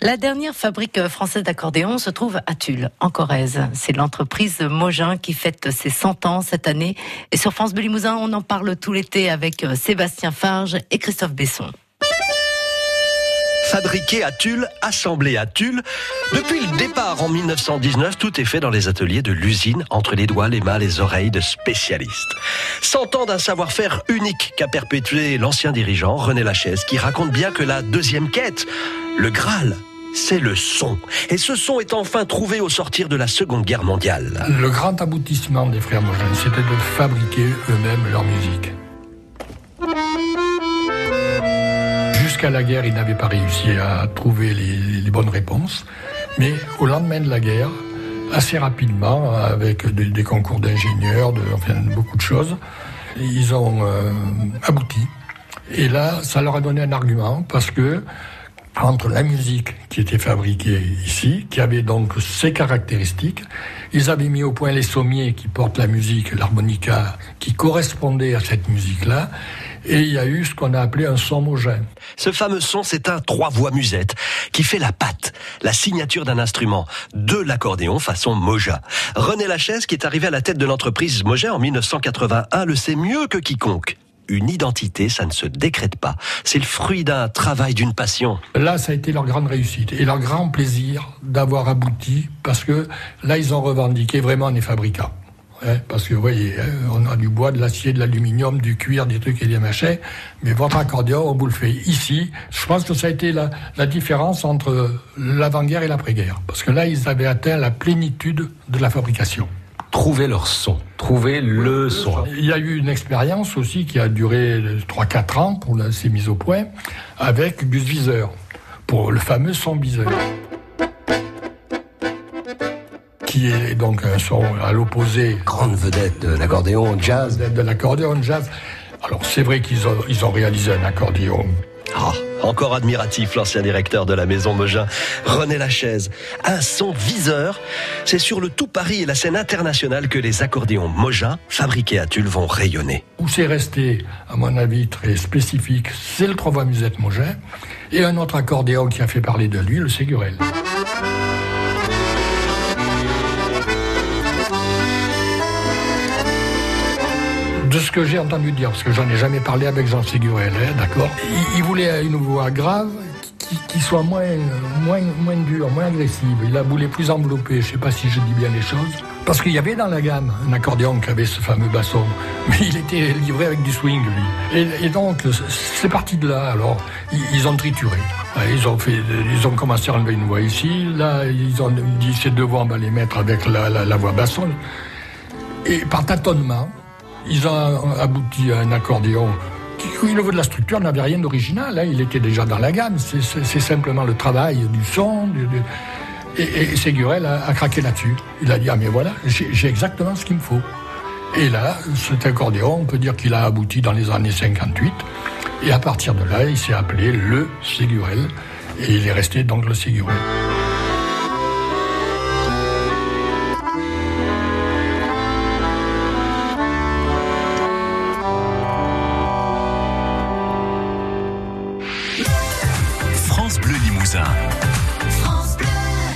La dernière fabrique française d'accordéons se trouve à Tulle, en Corrèze. C'est l'entreprise Mogin qui fête ses 100 ans cette année. Et sur France Bleu Limousin, on en parle tout l'été avec euh, Sébastien Farge et Christophe Besson. Fabriqué à Tulle, assemblé à Tulle. Depuis le départ en 1919, tout est fait dans les ateliers de l'usine, entre les doigts, les mains, les oreilles de spécialistes. Cent ans d'un savoir-faire unique qu'a perpétué l'ancien dirigeant René Lachaise, qui raconte bien que la deuxième quête, le Graal, c'est le son. Et ce son est enfin trouvé au sortir de la Seconde Guerre mondiale. Le grand aboutissement des frères Mogin, c'était de fabriquer eux-mêmes leur musique. Jusqu'à la guerre, ils n'avaient pas réussi à trouver les, bonnes réponses. Mais au lendemain de la guerre, assez rapidement, avec des, concours d'ingénieurs, enfin, beaucoup de choses, ils ont euh, abouti. Et là, ça leur a donné un argument parce que entre la musique qui était fabriquée ici, qui avait donc ses caractéristiques, ils avaient mis au point les sommiers qui portent la musique, l'harmonica, qui correspondaient à cette musique-là, et il y a eu ce qu'on a appelé un son homogène. Ce fameux son, c'est un trois voix musette qui fait la patte, la signature d'un instrument, de l'accordéon façon Moja. René Lachaise, qui est arrivé à la tête de l'entreprise Moja en 1981, le sait mieux que quiconque une identité, ça ne se décrète pas. C'est le fruit d'un travail, d'une passion. Là, ça a été leur grande réussite et leur grand plaisir d'avoir abouti parce que là, ils ont revendiqué vraiment des fabricants. Hein, parce que vous voyez, hein, on a du bois, de l'acier, de l'aluminium, du cuir, des trucs et des machins, mais votre accordéon, on vous le fait ici. Je pense que ça a été la, la différence entre l'avant-guerre et l'après-guerre. Parce que là, ils avaient atteint la plénitude de la fabrication trouver leur son, trouver le son. Il y a eu une expérience aussi qui a duré 3-4 ans pour ces mises au point avec Gus Viseur, pour le fameux son viseur. Qui est donc un son à l'opposé. Grande vedette de l'accordéon jazz. De l'accordéon jazz. Alors c'est vrai qu'ils ont, ils ont réalisé un accordéon. Ah. Encore admiratif, l'ancien directeur de la maison Mogin, René Lachaise. Un son viseur. C'est sur le tout Paris et la scène internationale que les accordéons Mogin, fabriqués à Tulle, vont rayonner. Où c'est resté, à mon avis, très spécifique, c'est le trois musette Mogin. Et un autre accordéon qui a fait parler de lui, le Ségurel. De ce que j'ai entendu dire, parce que j'en ai jamais parlé avec Jean Ségurel, hein, d'accord il, voulait une voix grave qui, soit moins, moins, moins dure, moins agressive. Il a voulu plus enveloppé, je sais pas si je dis bien les choses. Parce qu'il y avait dans la gamme un accordéon qui avait ce fameux basson, mais il était livré avec du swing, lui. Et, donc, c'est parti de là. Alors, ils, ont trituré. Ils ont, fait, ils ont commencé à enlever une voix ici. Là, ils ont dit ces deux voix, on va les mettre avec la, la voix basson. Et par tâtonnement, ils ont abouti à un accordéon qui, au niveau de la structure, n'avait rien d'original. Hein. Il était déjà dans la gamme. C'est simplement le travail du son. et, et Ségurel a, craqué là-dessus. Il a dit Ah, mais voilà, j'ai exactement ce qu'il me faut. Et là, cet accordéon, on peut dire qu'il a abouti dans les années 58. Et à partir de là, il s'est appelé le Ségurel. Et il est resté donc le Ségurel. Limousin.